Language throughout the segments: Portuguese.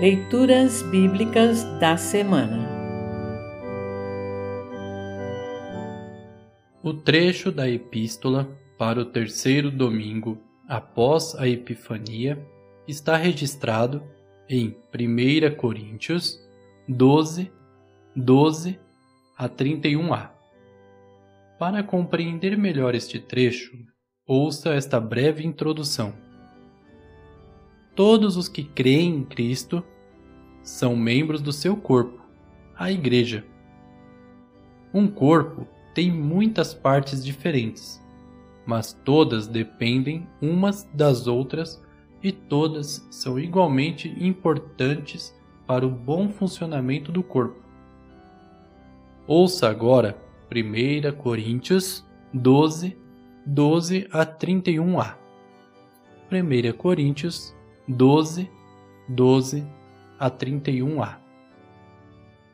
Leituras Bíblicas da Semana O trecho da Epístola para o terceiro domingo após a Epifania está registrado em 1 Coríntios 12, 12 a 31a. Para compreender melhor este trecho, ouça esta breve introdução. Todos os que creem em Cristo são membros do seu corpo, a Igreja. Um corpo tem muitas partes diferentes, mas todas dependem umas das outras e todas são igualmente importantes para o bom funcionamento do corpo. Ouça agora 1 Coríntios 12, 12 a 31a. 1 Coríntios 12, 12 a 31a.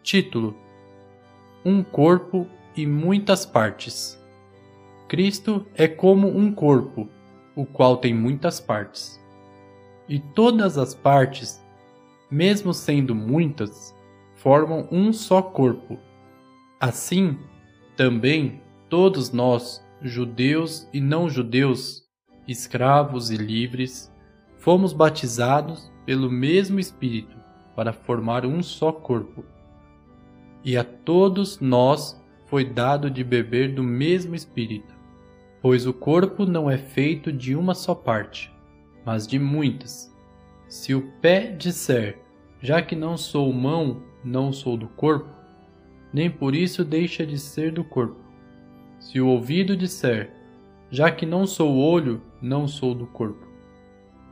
Título: Um corpo e muitas partes. Cristo é como um corpo, o qual tem muitas partes. E todas as partes, mesmo sendo muitas, formam um só corpo. Assim, também todos nós, judeus e não judeus, escravos e livres, fomos batizados pelo mesmo Espírito para formar um só corpo. E a todos nós foi dado de beber do mesmo Espírito, pois o corpo não é feito de uma só parte, mas de muitas. Se o pé disser, já que não sou mão, não sou do corpo, nem por isso deixa de ser do corpo. Se o ouvido disser, já que não sou olho, não sou do corpo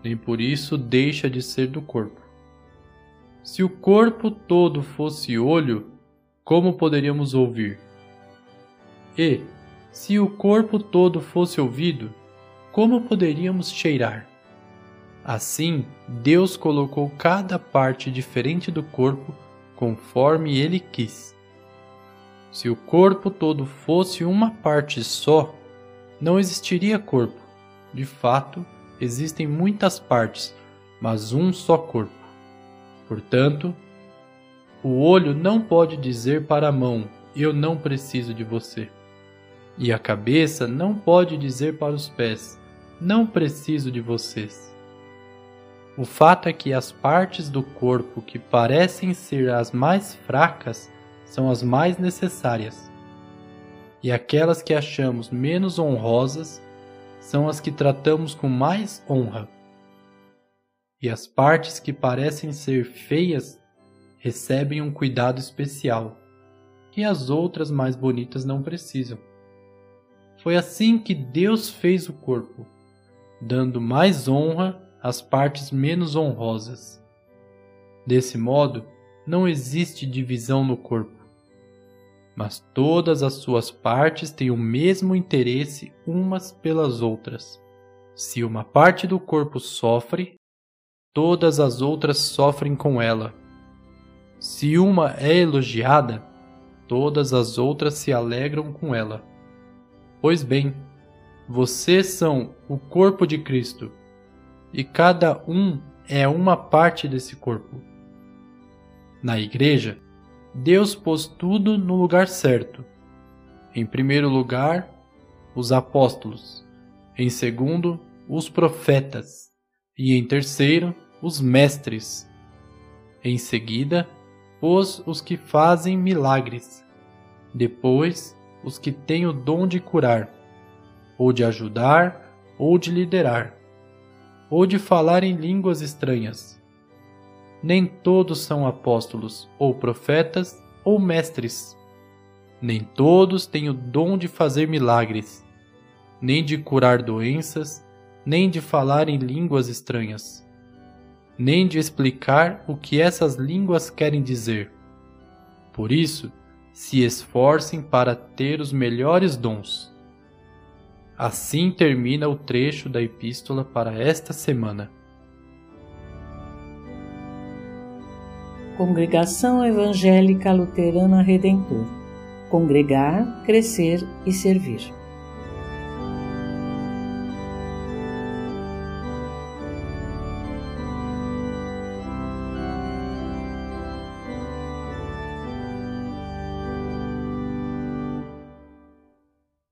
nem por isso deixa de ser do corpo. Se o corpo todo fosse olho, como poderíamos ouvir? E, se o corpo todo fosse ouvido, como poderíamos cheirar? Assim, Deus colocou cada parte diferente do corpo conforme ele quis. Se o corpo todo fosse uma parte só, não existiria corpo. De fato, existem muitas partes, mas um só corpo. Portanto, o olho não pode dizer para a mão: Eu não preciso de você. E a cabeça não pode dizer para os pés: Não preciso de vocês. O fato é que as partes do corpo que parecem ser as mais fracas são as mais necessárias. E aquelas que achamos menos honrosas são as que tratamos com mais honra. E as partes que parecem ser feias recebem um cuidado especial, que as outras mais bonitas não precisam. Foi assim que Deus fez o corpo, dando mais honra às partes menos honrosas. Desse modo, não existe divisão no corpo mas todas as suas partes têm o mesmo interesse umas pelas outras. Se uma parte do corpo sofre, todas as outras sofrem com ela. Se uma é elogiada, todas as outras se alegram com ela. Pois bem, vocês são o corpo de Cristo, e cada um é uma parte desse corpo. Na igreja, Deus pôs tudo no lugar certo. Em primeiro lugar, os apóstolos, em segundo, os profetas, e em terceiro, os mestres. Em seguida, pôs os que fazem milagres, depois, os que têm o dom de curar, ou de ajudar, ou de liderar, ou de falar em línguas estranhas nem todos são apóstolos, ou profetas, ou mestres. Nem todos têm o dom de fazer milagres, nem de curar doenças, nem de falar em línguas estranhas, nem de explicar o que essas línguas querem dizer. Por isso, se esforcem para ter os melhores dons. Assim termina o trecho da epístola para esta semana. Congregação Evangélica Luterana Redentor Congregar, Crescer e Servir.